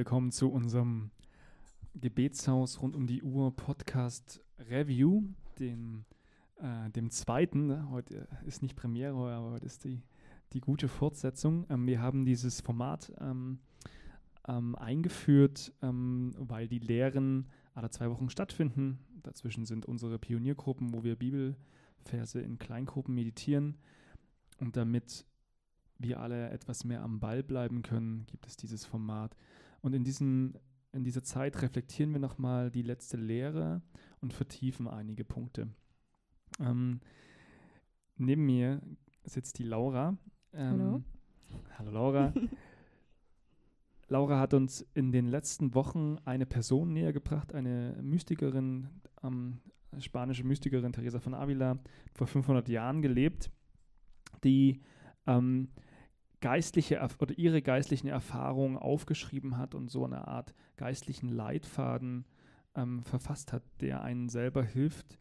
willkommen zu unserem Gebetshaus rund um die Uhr Podcast Review, dem, äh, dem zweiten. Heute ist nicht Premiere, aber heute ist die, die gute Fortsetzung. Ähm, wir haben dieses Format ähm, ähm, eingeführt, ähm, weil die Lehren alle zwei Wochen stattfinden. Dazwischen sind unsere Pioniergruppen, wo wir Bibelverse in Kleingruppen meditieren. Und damit wir alle etwas mehr am Ball bleiben können, gibt es dieses Format. Und in, diesen, in dieser Zeit reflektieren wir nochmal die letzte Lehre und vertiefen einige Punkte. Ähm, neben mir sitzt die Laura. Ähm, hallo. Hallo Laura. Laura hat uns in den letzten Wochen eine Person näher gebracht, eine Mystikerin, ähm, spanische Mystikerin Teresa von Avila, vor 500 Jahren gelebt, die ähm, geistliche oder ihre geistlichen Erfahrungen aufgeschrieben hat und so eine Art geistlichen Leitfaden ähm, verfasst hat, der einen selber hilft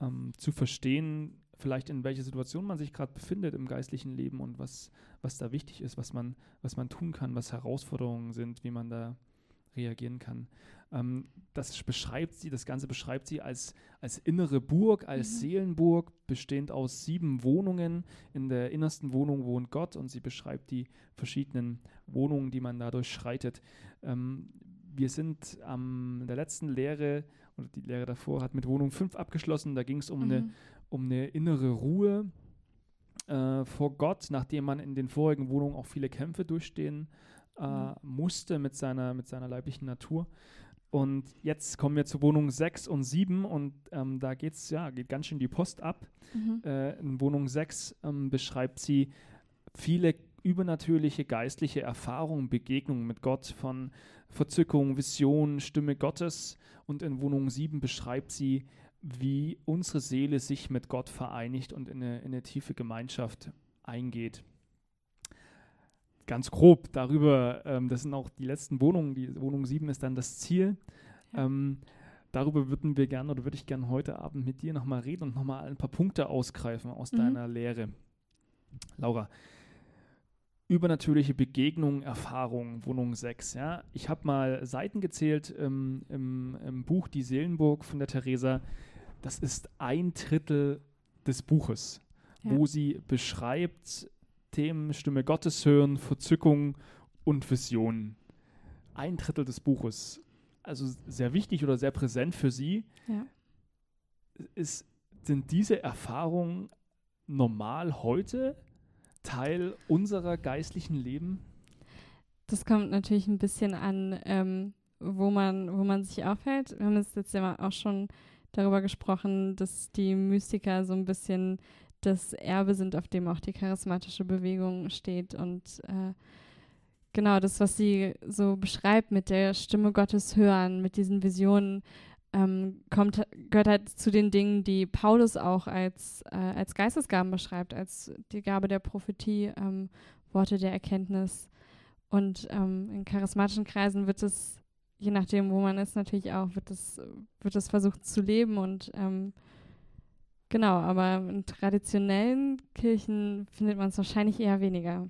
ähm, zu verstehen, vielleicht in welcher Situation man sich gerade befindet im geistlichen Leben und was, was da wichtig ist, was man, was man tun kann, was Herausforderungen sind, wie man da reagieren kann. Ähm, das beschreibt sie, das Ganze beschreibt sie als, als innere Burg, als mhm. Seelenburg, bestehend aus sieben Wohnungen. In der innersten Wohnung wohnt Gott und sie beschreibt die verschiedenen Wohnungen, die man dadurch schreitet. Ähm, wir sind am der letzten Lehre oder die Lehre davor hat mit Wohnung 5 abgeschlossen. Da ging es um, mhm. eine, um eine innere Ruhe äh, vor Gott, nachdem man in den vorigen Wohnungen auch viele Kämpfe durchstehen äh, mhm. musste mit seiner, mit seiner leiblichen Natur. Und jetzt kommen wir zu Wohnung 6 und 7 und ähm, da geht's, ja, geht ganz schön die Post ab. Mhm. Äh, in Wohnung 6 ähm, beschreibt sie viele übernatürliche geistliche Erfahrungen, Begegnungen mit Gott von Verzückung, Vision, Stimme Gottes. Und in Wohnung 7 beschreibt sie, wie unsere Seele sich mit Gott vereinigt und in eine, in eine tiefe Gemeinschaft eingeht ganz grob darüber, ähm, das sind auch die letzten Wohnungen, die Wohnung 7 ist dann das Ziel. Ja. Ähm, darüber würden wir gerne oder würde ich gerne heute Abend mit dir nochmal reden und nochmal ein paar Punkte ausgreifen aus mhm. deiner Lehre. Laura, übernatürliche Begegnungen, Erfahrungen, Wohnung 6. Ja? Ich habe mal Seiten gezählt ähm, im, im Buch Die Seelenburg von der Theresa. Das ist ein Drittel des Buches, ja. wo sie beschreibt, Themen Stimme Gottes hören, Verzückung und Visionen. Ein Drittel des Buches. Also sehr wichtig oder sehr präsent für Sie. Ja. Ist, sind diese Erfahrungen normal heute Teil unserer geistlichen Leben? Das kommt natürlich ein bisschen an, ähm, wo, man, wo man sich aufhält. Wir haben jetzt ja auch schon darüber gesprochen, dass die Mystiker so ein bisschen das Erbe sind, auf dem auch die charismatische Bewegung steht. Und äh, genau das, was sie so beschreibt mit der Stimme Gottes hören, mit diesen Visionen, ähm, kommt, gehört halt zu den Dingen, die Paulus auch als, äh, als Geistesgaben beschreibt, als die Gabe der Prophetie, ähm, Worte der Erkenntnis. Und ähm, in charismatischen Kreisen wird es, je nachdem, wo man ist, natürlich auch, wird es, wird es versucht zu leben und ähm, Genau, aber in traditionellen Kirchen findet man es wahrscheinlich eher weniger.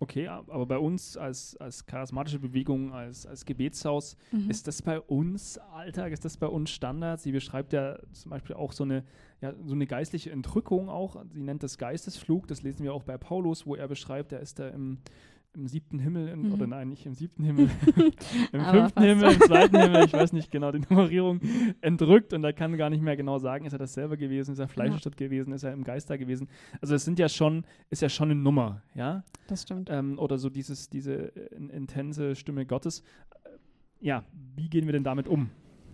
Okay, aber bei uns als, als charismatische Bewegung, als, als Gebetshaus, mhm. ist das bei uns Alltag, ist das bei uns Standard? Sie beschreibt ja zum Beispiel auch so eine, ja, so eine geistliche Entrückung auch. Sie nennt das Geistesflug, das lesen wir auch bei Paulus, wo er beschreibt, er ist da im, im siebten Himmel, in, mhm. oder nein, nicht im siebten Himmel, im fünften Himmel, im zweiten Himmel, ich weiß nicht genau die Nummerierung, entrückt und er kann gar nicht mehr genau sagen, ist er das selber gewesen, ist er Fleischstadt ja. gewesen, ist er im Geist da gewesen. Also es sind ja schon, ist ja schon eine Nummer, ja. Das stimmt. Ähm, oder so dieses, diese in, intense Stimme Gottes. Ja, wie gehen wir denn damit um?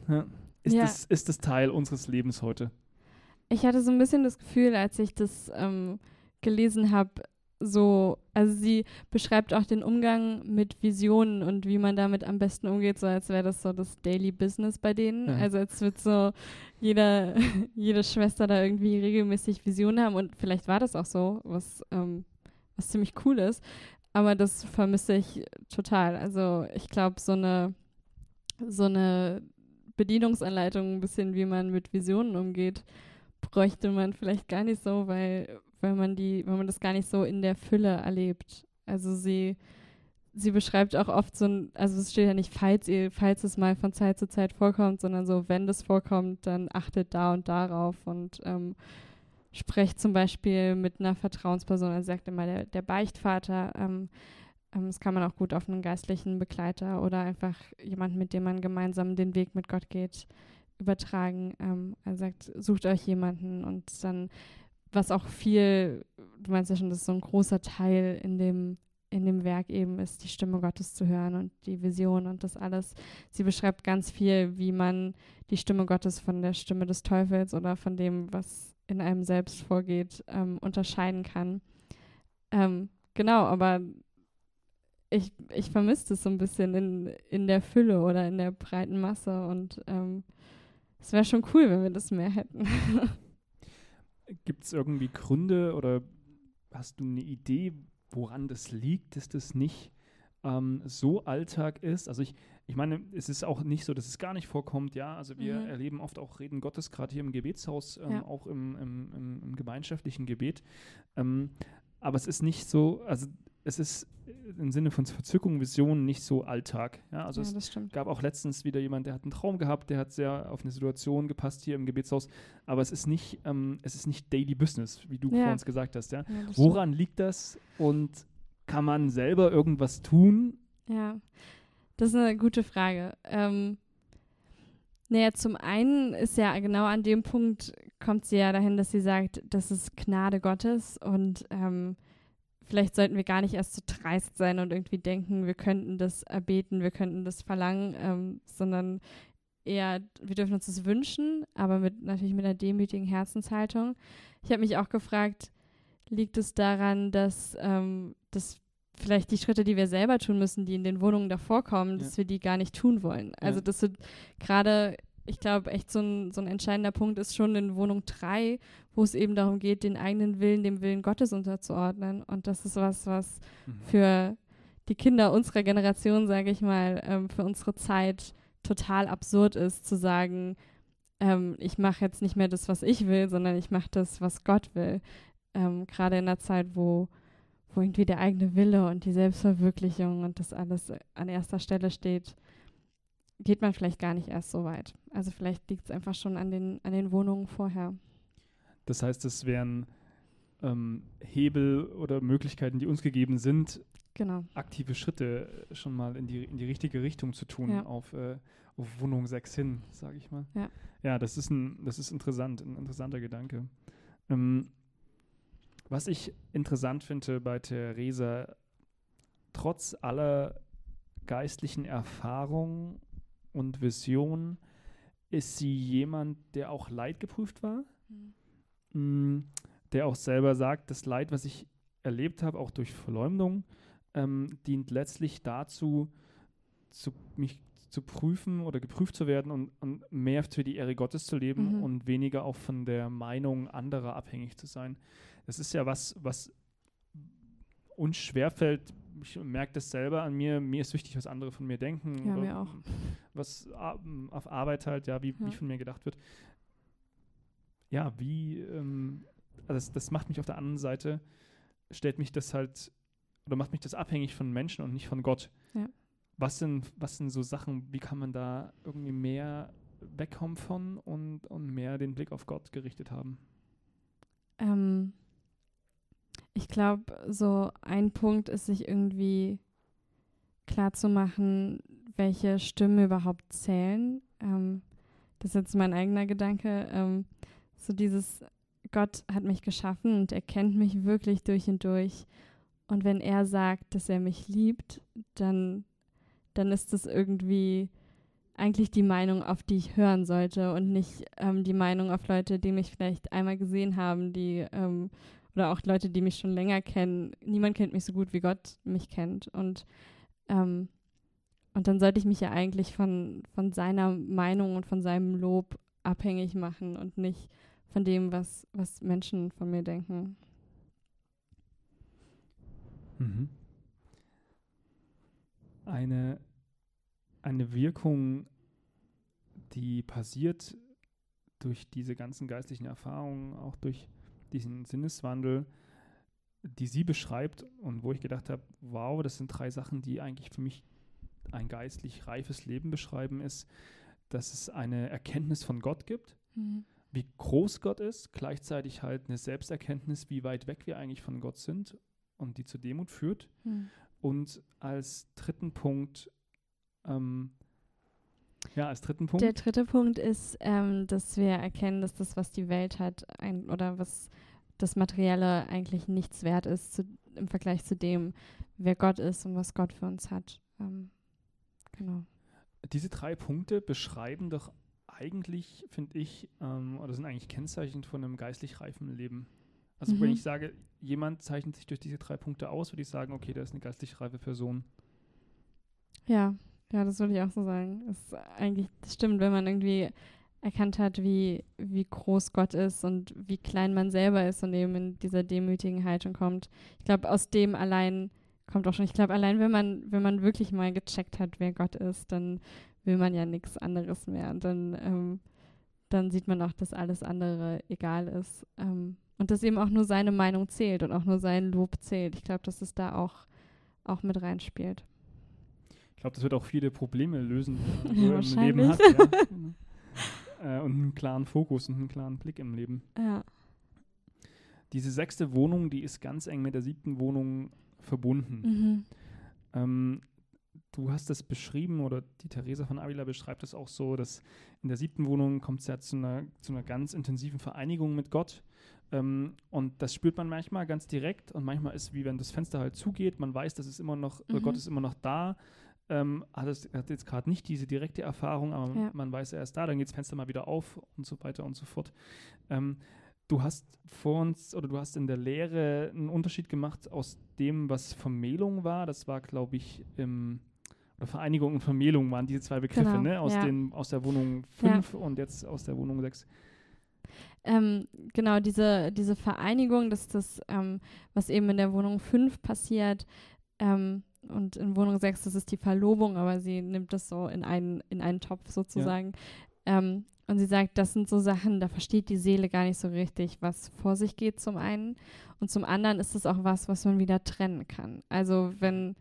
Ja. Ist, ja. Das, ist das Teil unseres Lebens heute? Ich hatte so ein bisschen das Gefühl, als ich das ähm, gelesen habe, so, also sie beschreibt auch den Umgang mit Visionen und wie man damit am besten umgeht, so als wäre das so das Daily Business bei denen. Ja. Also als wird so jeder, jede Schwester da irgendwie regelmäßig Visionen haben und vielleicht war das auch so, was, ähm, was ziemlich cool ist. Aber das vermisse ich total. Also ich glaube, so eine, so eine Bedienungsanleitung, ein bisschen wie man mit Visionen umgeht, bräuchte man vielleicht gar nicht so, weil wenn man die, wenn man das gar nicht so in der Fülle erlebt. Also sie, sie beschreibt auch oft so ein, also es steht ja nicht, falls ihr, falls es mal von Zeit zu Zeit vorkommt, sondern so, wenn das vorkommt, dann achtet da und darauf und ähm, sprecht zum Beispiel mit einer Vertrauensperson, er sagt immer der, der Beichtvater, ähm, ähm, das kann man auch gut auf einen geistlichen Begleiter oder einfach jemanden, mit dem man gemeinsam den Weg mit Gott geht, übertragen. Ähm, er sagt, sucht euch jemanden und dann, was auch viel, du meinst ja schon, das ist so ein großer Teil in dem in dem Werk eben ist, die Stimme Gottes zu hören und die Vision und das alles. Sie beschreibt ganz viel, wie man die Stimme Gottes von der Stimme des Teufels oder von dem, was in einem selbst vorgeht, ähm, unterscheiden kann. Ähm, genau, aber ich, ich vermisse es so ein bisschen in, in der Fülle oder in der breiten Masse und ähm, es wäre schon cool, wenn wir das mehr hätten. Gibt es irgendwie Gründe oder hast du eine Idee, woran das liegt, dass das nicht ähm, so Alltag ist. Also ich, ich meine, es ist auch nicht so, dass es gar nicht vorkommt, ja. Also wir mhm. erleben oft auch Reden Gottes, gerade hier im Gebetshaus, ähm, ja. auch im, im, im, im, gemeinschaftlichen Gebet. Ähm, aber es ist nicht so, also es ist im Sinne von Verzückung, Vision nicht so Alltag. Ja, also ja, es gab auch letztens wieder jemand, der hat einen Traum gehabt, der hat sehr auf eine Situation gepasst hier im Gebetshaus, aber es ist nicht, ähm, es ist nicht Daily Business, wie du ja. vor uns gesagt hast. Ja? ja Woran stimmt. liegt das und kann man selber irgendwas tun? Ja, das ist eine gute Frage. Ähm, naja, zum einen ist ja genau an dem Punkt kommt sie ja dahin, dass sie sagt, das ist Gnade Gottes und ähm, vielleicht sollten wir gar nicht erst so dreist sein und irgendwie denken, wir könnten das erbeten, wir könnten das verlangen, ähm, sondern eher, wir dürfen uns das wünschen, aber mit natürlich mit einer demütigen Herzenshaltung. Ich habe mich auch gefragt, liegt es daran, dass, ähm, dass vielleicht die Schritte, die wir selber tun müssen, die in den Wohnungen davor kommen, ja. dass wir die gar nicht tun wollen. Also ja. das gerade ich glaube, echt so ein, so ein entscheidender Punkt ist schon in Wohnung 3, wo es eben darum geht, den eigenen Willen dem Willen Gottes unterzuordnen. Und das ist was, was mhm. für die Kinder unserer Generation, sage ich mal, ähm, für unsere Zeit total absurd ist, zu sagen, ähm, ich mache jetzt nicht mehr das, was ich will, sondern ich mache das, was Gott will. Ähm, Gerade in einer Zeit, wo, wo irgendwie der eigene Wille und die Selbstverwirklichung und das alles an erster Stelle steht geht man vielleicht gar nicht erst so weit. Also vielleicht liegt es einfach schon an den, an den Wohnungen vorher. Das heißt, es wären ähm, Hebel oder Möglichkeiten, die uns gegeben sind, genau. aktive Schritte schon mal in die, in die richtige Richtung zu tun, ja. auf, äh, auf Wohnung 6 hin, sage ich mal. Ja, ja das, ist ein, das ist interessant, ein interessanter Gedanke. Ähm, was ich interessant finde bei Theresa, trotz aller geistlichen Erfahrung und Vision ist sie jemand, der auch leidgeprüft war, mhm. der auch selber sagt, das Leid, was ich erlebt habe, auch durch Verleumdung, ähm, dient letztlich dazu, zu, mich zu prüfen oder geprüft zu werden und, und mehr für die Ehre Gottes zu leben mhm. und weniger auch von der Meinung anderer abhängig zu sein. Das ist ja was, was uns schwerfällt, ich merke das selber an mir, mir ist wichtig, was andere von mir denken. Ja, mir auch. Was auf Arbeit halt, ja, wie, ja. wie von mir gedacht wird. Ja, wie, ähm, also das, das macht mich auf der anderen Seite, stellt mich das halt, oder macht mich das abhängig von Menschen und nicht von Gott. Ja. Was sind, was sind so Sachen, wie kann man da irgendwie mehr wegkommen von und, und mehr den Blick auf Gott gerichtet haben? Ähm, ich glaube, so ein Punkt ist, sich irgendwie klar zu machen, welche Stimmen überhaupt zählen. Ähm, das ist jetzt mein eigener Gedanke. Ähm, so dieses, Gott hat mich geschaffen und er kennt mich wirklich durch und durch. Und wenn er sagt, dass er mich liebt, dann, dann ist das irgendwie eigentlich die Meinung, auf die ich hören sollte und nicht ähm, die Meinung auf Leute, die mich vielleicht einmal gesehen haben, die ähm, oder auch Leute, die mich schon länger kennen, niemand kennt mich so gut, wie Gott mich kennt. Und, ähm, und dann sollte ich mich ja eigentlich von, von seiner Meinung und von seinem Lob abhängig machen und nicht von dem, was, was Menschen von mir denken. Mhm. Eine, eine Wirkung, die passiert durch diese ganzen geistlichen Erfahrungen, auch durch diesen Sinneswandel die sie beschreibt und wo ich gedacht habe, wow, das sind drei Sachen, die eigentlich für mich ein geistlich reifes Leben beschreiben, ist, dass es eine Erkenntnis von Gott gibt, mhm. wie groß Gott ist, gleichzeitig halt eine Selbsterkenntnis, wie weit weg wir eigentlich von Gott sind und die zur Demut führt. Mhm. Und als dritten Punkt, ähm, ja, als dritten Punkt. Der dritte Punkt ist, ähm, dass wir erkennen, dass das, was die Welt hat, ein, oder was das Materielle eigentlich nichts wert ist zu, im Vergleich zu dem, wer Gott ist und was Gott für uns hat. Ähm, genau. Diese drei Punkte beschreiben doch eigentlich, finde ich, ähm, oder sind eigentlich Kennzeichen von einem geistlich reifen Leben. Also mhm. wenn ich sage, jemand zeichnet sich durch diese drei Punkte aus, würde ich sagen, okay, der ist eine geistlich reife Person. Ja, ja, das würde ich auch so sagen. Ist eigentlich, das stimmt, wenn man irgendwie erkannt hat, wie, wie groß Gott ist und wie klein man selber ist und eben in dieser demütigen Haltung kommt. Ich glaube, aus dem allein kommt auch schon. Ich glaube, allein wenn man, wenn man wirklich mal gecheckt hat, wer Gott ist, dann will man ja nichts anderes mehr. Und dann, ähm, dann sieht man auch, dass alles andere egal ist. Ähm, und dass eben auch nur seine Meinung zählt und auch nur sein Lob zählt. Ich glaube, dass es da auch, auch mit reinspielt. Ich glaube, das wird auch viele Probleme lösen, die man im Leben hat. Ja. äh, und einen klaren Fokus und einen klaren Blick im Leben. Ja. Diese sechste Wohnung, die ist ganz eng mit der siebten Wohnung verbunden. Mhm. Ähm, du hast das beschrieben oder die Theresa von Avila beschreibt es auch so, dass in der siebten Wohnung kommt es ja zu einer, zu einer ganz intensiven Vereinigung mit Gott. Ähm, und das spürt man manchmal ganz direkt und manchmal ist wie wenn das Fenster halt zugeht, man weiß, dass es immer noch, mhm. Gott ist immer noch da, ähm, hat, es, hat jetzt gerade nicht diese direkte Erfahrung, aber ja. man weiß, er ist da, dann geht das Fenster mal wieder auf und so weiter und so fort. Ähm, du hast vor uns oder du hast in der Lehre einen Unterschied gemacht aus dem, was Vermählung war. Das war, glaube ich, im oder Vereinigung und Vermählung waren diese zwei Begriffe, genau, ne? Aus, ja. den, aus der Wohnung 5 ja. und jetzt aus der Wohnung 6. Ähm, genau, diese, diese Vereinigung, das ist das, ähm, was eben in der Wohnung 5 passiert. Ähm, und in Wohnung 6, das ist die Verlobung, aber sie nimmt das so in einen, in einen Topf sozusagen. Ja. Ähm, und sie sagt, das sind so Sachen, da versteht die Seele gar nicht so richtig, was vor sich geht zum einen. Und zum anderen ist es auch was, was man wieder trennen kann. Also wenn,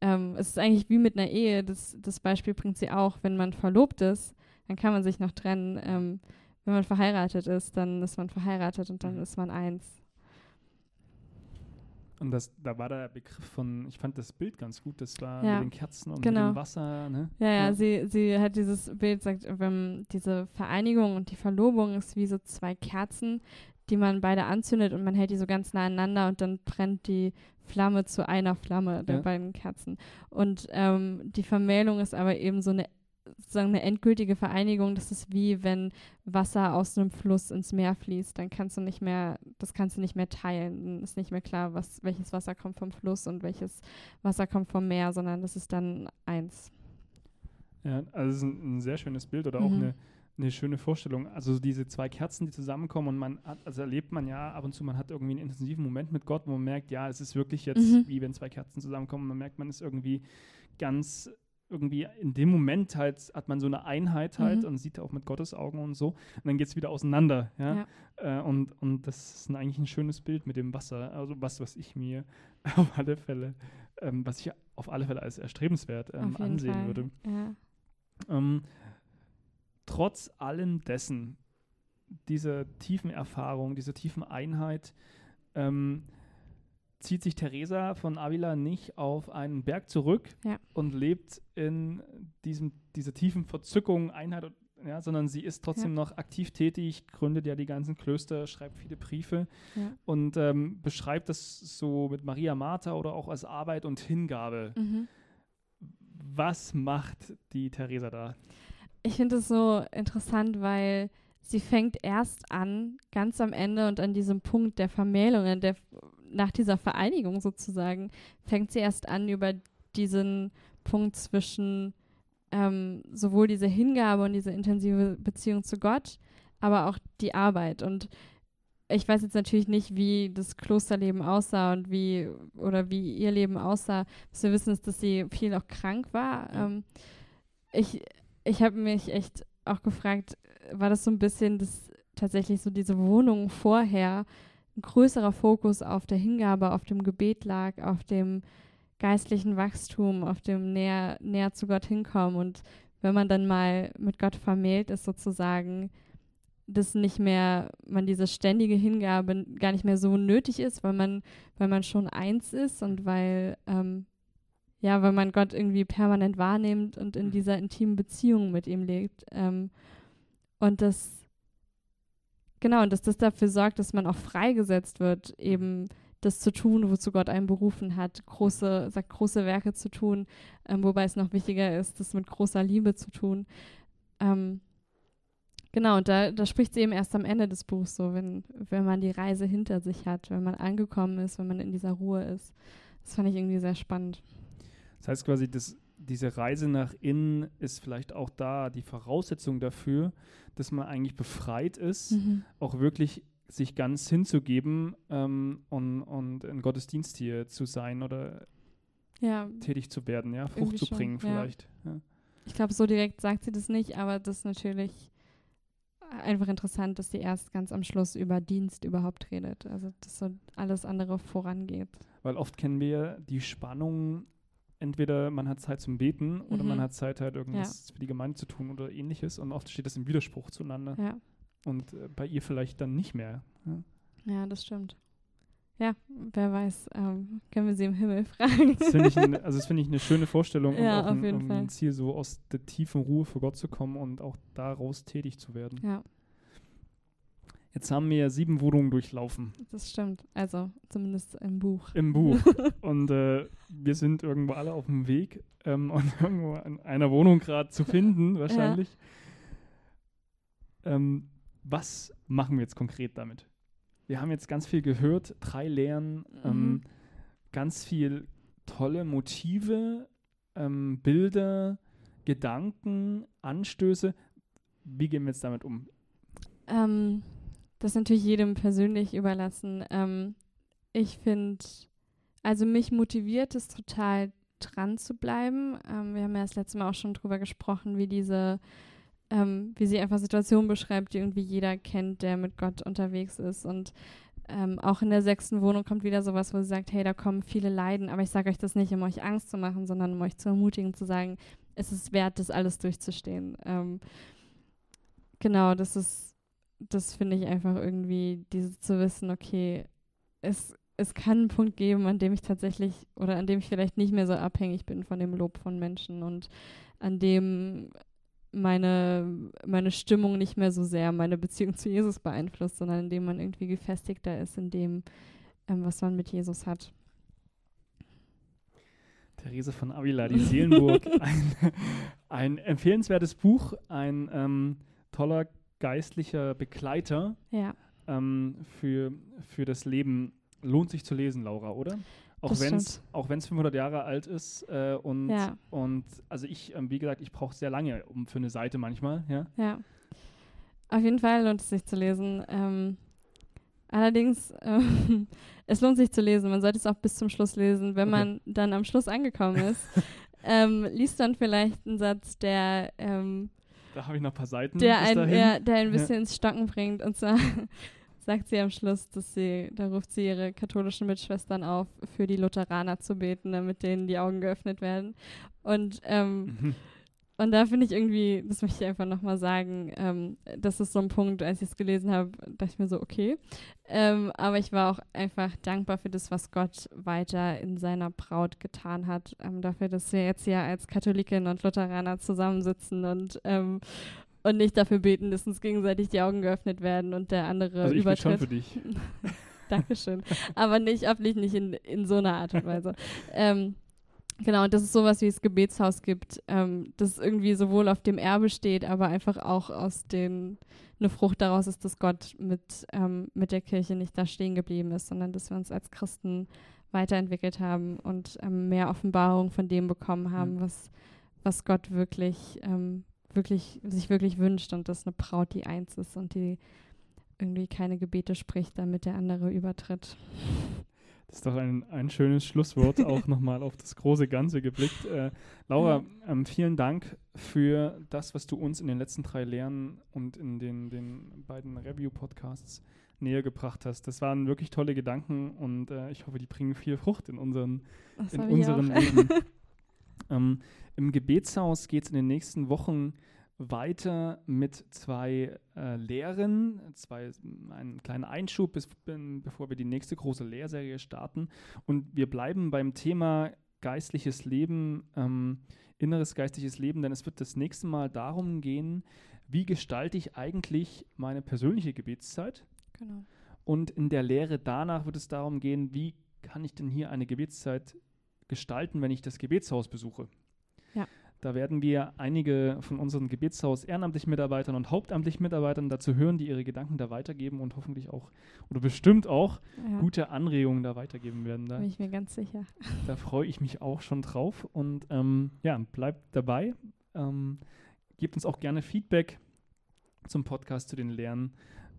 ähm, es ist eigentlich wie mit einer Ehe, das, das Beispiel bringt sie auch, wenn man verlobt ist, dann kann man sich noch trennen. Ähm, wenn man verheiratet ist, dann ist man verheiratet und dann mhm. ist man eins. Und das, da war der Begriff von, ich fand das Bild ganz gut, das war ja, mit den Kerzen und genau. mit dem Wasser. Ne? Ja, ja, ja, Sie, sie hat dieses Bild, sagt, wenn diese Vereinigung und die Verlobung ist wie so zwei Kerzen, die man beide anzündet und man hält die so ganz nah aneinander und dann brennt die Flamme zu einer Flamme der ja. beiden Kerzen. Und ähm, die Vermählung ist aber eben so eine sozusagen eine endgültige Vereinigung, das ist wie wenn Wasser aus einem Fluss ins Meer fließt, dann kannst du nicht mehr, das kannst du nicht mehr teilen. Dann ist nicht mehr klar, was, welches Wasser kommt vom Fluss und welches Wasser kommt vom Meer, sondern das ist dann eins. Ja, also es ist ein, ein sehr schönes Bild oder mhm. auch eine, eine schöne Vorstellung. Also diese zwei Kerzen, die zusammenkommen und man hat, also erlebt man ja ab und zu, man hat irgendwie einen intensiven Moment mit Gott, wo man merkt, ja, es ist wirklich jetzt mhm. wie wenn zwei Kerzen zusammenkommen. Man merkt, man ist irgendwie ganz irgendwie in dem Moment halt hat man so eine Einheit halt mhm. und sieht auch mit Gottes Augen und so. Und dann geht es wieder auseinander. Ja? ja. Äh, und, und das ist eigentlich ein schönes Bild mit dem Wasser. Also was, was ich mir auf alle Fälle, ähm, was ich auf alle Fälle als erstrebenswert ähm, ansehen Fall. würde. Ja. Ähm, trotz allem dessen, dieser tiefen Erfahrung, dieser tiefen Einheit, ähm, zieht sich Teresa von Avila nicht auf einen Berg zurück ja. und lebt in diesem, dieser tiefen Verzückung, Einheit, ja, sondern sie ist trotzdem ja. noch aktiv tätig, gründet ja die ganzen Klöster, schreibt viele Briefe und ähm, beschreibt das so mit Maria Martha oder auch als Arbeit und Hingabe. Mhm. Was macht die Teresa da? Ich finde es so interessant, weil sie fängt erst an, ganz am Ende und an diesem Punkt der Vermählungen, der nach dieser Vereinigung sozusagen, fängt sie erst an, über diesen Punkt zwischen ähm, sowohl diese Hingabe und diese intensive Beziehung zu Gott, aber auch die Arbeit. Und ich weiß jetzt natürlich nicht, wie das Klosterleben aussah und wie oder wie ihr Leben aussah. Was wir wissen ist, dass sie viel auch krank war. Ähm, ich ich habe mich echt auch gefragt, war das so ein bisschen das tatsächlich so diese Wohnung vorher, ein größerer Fokus auf der Hingabe, auf dem Gebet lag, auf dem geistlichen Wachstum, auf dem näher, näher zu Gott hinkommen. Und wenn man dann mal mit Gott vermählt ist, sozusagen, dass nicht mehr, man diese ständige Hingabe gar nicht mehr so nötig ist, weil man, weil man schon eins ist und weil, ähm, ja, weil man Gott irgendwie permanent wahrnimmt und in mhm. dieser intimen Beziehung mit ihm lebt. Ähm, und das, genau, und dass das dafür sorgt, dass man auch freigesetzt wird, eben das zu tun, wozu Gott einen berufen hat, große, sagt, große Werke zu tun, ähm, wobei es noch wichtiger ist, das mit großer Liebe zu tun. Ähm, genau, und da, da spricht sie eben erst am Ende des Buchs so, wenn, wenn man die Reise hinter sich hat, wenn man angekommen ist, wenn man in dieser Ruhe ist. Das fand ich irgendwie sehr spannend. Das heißt quasi, dass diese Reise nach innen ist vielleicht auch da die Voraussetzung dafür, dass man eigentlich befreit ist, mhm. auch wirklich sich ganz hinzugeben ähm, und, und in Gottesdienst hier zu sein oder ja, tätig zu werden, ja, Frucht zu bringen schon, vielleicht. Ja. Ja. Ich glaube, so direkt sagt sie das nicht, aber das ist natürlich einfach interessant, dass sie erst ganz am Schluss über Dienst überhaupt redet. Also, dass so alles andere vorangeht. Weil oft kennen wir die Spannung, entweder man hat Zeit zum Beten oder mhm. man hat Zeit, halt irgendwas ja. für die Gemeinde zu tun oder ähnliches. Und oft steht das im Widerspruch zueinander. Ja. Und äh, bei ihr vielleicht dann nicht mehr. Ja, ja das stimmt. Ja, wer weiß, ähm, können wir sie im Himmel fragen. Das finde ich, ein, also das ich eine schöne Vorstellung und auch ein, um ein Ziel, so aus der tiefen Ruhe für Gott zu kommen und auch daraus tätig zu werden. Ja. Jetzt haben wir sieben Wohnungen durchlaufen. Das stimmt. Also zumindest im Buch. Im Buch. und äh, wir sind irgendwo alle auf dem Weg ähm, und irgendwo in einer Wohnung gerade zu finden, wahrscheinlich. Ja. Ähm, was machen wir jetzt konkret damit? Wir haben jetzt ganz viel gehört, drei Lehren, mhm. ähm, ganz viel tolle Motive, ähm, Bilder, Gedanken, Anstöße. Wie gehen wir jetzt damit um? Ähm, das ist natürlich jedem persönlich überlassen. Ähm, ich finde, also mich motiviert es total dran zu bleiben. Ähm, wir haben ja das letzte Mal auch schon drüber gesprochen, wie diese ähm, wie sie einfach Situationen beschreibt, die irgendwie jeder kennt, der mit Gott unterwegs ist. Und ähm, auch in der sechsten Wohnung kommt wieder sowas, wo sie sagt, hey, da kommen viele Leiden, aber ich sage euch das nicht, um euch Angst zu machen, sondern um euch zu ermutigen, zu sagen, es ist wert, das alles durchzustehen. Ähm, genau, das ist, das finde ich einfach irgendwie, diese zu wissen, okay, es, es kann einen Punkt geben, an dem ich tatsächlich oder an dem ich vielleicht nicht mehr so abhängig bin von dem Lob von Menschen und an dem meine, meine Stimmung nicht mehr so sehr meine Beziehung zu Jesus beeinflusst, sondern indem man irgendwie gefestigter ist in dem, ähm, was man mit Jesus hat. Therese von Avila, die Seelenburg, ein, ein empfehlenswertes Buch, ein ähm, toller geistlicher Begleiter ja. ähm, für, für das Leben. Lohnt sich zu lesen, Laura, oder? Auch wenn es auch wenn's 500 Jahre alt ist äh, und, ja. und also ich, ähm, wie gesagt, ich brauche sehr lange um für eine Seite manchmal, ja. Ja. Auf jeden Fall lohnt es sich zu lesen. Ähm, allerdings, ähm, es lohnt sich zu lesen. Man sollte es auch bis zum Schluss lesen. Wenn okay. man dann am Schluss angekommen ist, ähm, liest dann vielleicht einen Satz, der ähm, da habe ich noch ein paar Seiten. Der ein, ja, der ein bisschen ja. ins Stocken bringt. Und zwar sagt sie am Schluss, dass sie, da ruft sie ihre katholischen Mitschwestern auf, für die Lutheraner zu beten, damit denen die Augen geöffnet werden. Und, ähm, mhm. Und da finde ich irgendwie, das möchte ich einfach nochmal sagen, ähm, das ist so ein Punkt, als ich es gelesen habe, dachte ich mir so, okay. Ähm, aber ich war auch einfach dankbar für das, was Gott weiter in seiner Braut getan hat. Ähm, dafür, dass wir jetzt hier als Katholikin und Lutheraner zusammensitzen und ähm, und nicht dafür beten, dass uns gegenseitig die Augen geöffnet werden und der andere also ich übertritt. Schon für dich. Dankeschön. Aber nicht, hoffentlich nicht in, in so einer Art und Weise. genau, und dass es sowas wie das Gebetshaus gibt, ähm, das irgendwie sowohl auf dem Erbe steht, aber einfach auch aus den, eine Frucht daraus ist, dass Gott mit, ähm, mit der Kirche nicht da stehen geblieben ist, sondern dass wir uns als Christen weiterentwickelt haben und ähm, mehr Offenbarung von dem bekommen haben, ja. was, was Gott wirklich ähm, wirklich, sich wirklich wünscht und dass eine Braut die eins ist und die irgendwie keine Gebete spricht, damit der andere übertritt. Das ist doch ein, ein schönes Schlusswort, auch nochmal auf das große Ganze geblickt. Äh, Laura, ähm, vielen Dank für das, was du uns in den letzten drei Lehren und in den, den beiden Review-Podcasts näher gebracht hast. Das waren wirklich tolle Gedanken und äh, ich hoffe, die bringen viel Frucht in, unseren, Das in auch. Leben. ähm, Im Gebetshaus geht es in den nächsten Wochen weiter mit zwei äh, Lehren, zwei, einen kleinen Einschub, bis, bevor wir die nächste große Lehrserie starten. Und wir bleiben beim Thema geistliches Leben, ähm, inneres geistliches Leben, denn es wird das nächste Mal darum gehen, wie gestalte ich eigentlich meine persönliche Gebetszeit? Genau. Und in der Lehre danach wird es darum gehen, wie kann ich denn hier eine Gebetszeit gestalten, wenn ich das Gebetshaus besuche. Da werden wir einige von unseren Gebetshaus ehrenamtlichen Mitarbeitern und hauptamtlichen Mitarbeitern dazu hören, die ihre Gedanken da weitergeben und hoffentlich auch oder bestimmt auch Ja, gute Anregungen da weitergeben werden. Da, bin ich mir ganz sicher. da freue ich mich auch schon drauf und ähm, ja, bleibt dabei. Ähm, gebt uns auch gerne Feedback zum Podcast, zu den Lehren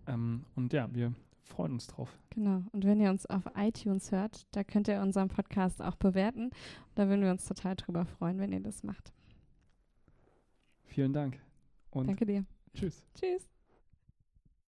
ähm, und ja, wir freuen uns drauf. Genau. Und wenn ihr uns auf iTunes hört, da könnt ihr unseren Podcast auch bewerten. Da würden wir uns total drüber freuen, wenn ihr das macht. Vielen Dank und Danke dir. tschüss. Tschüss.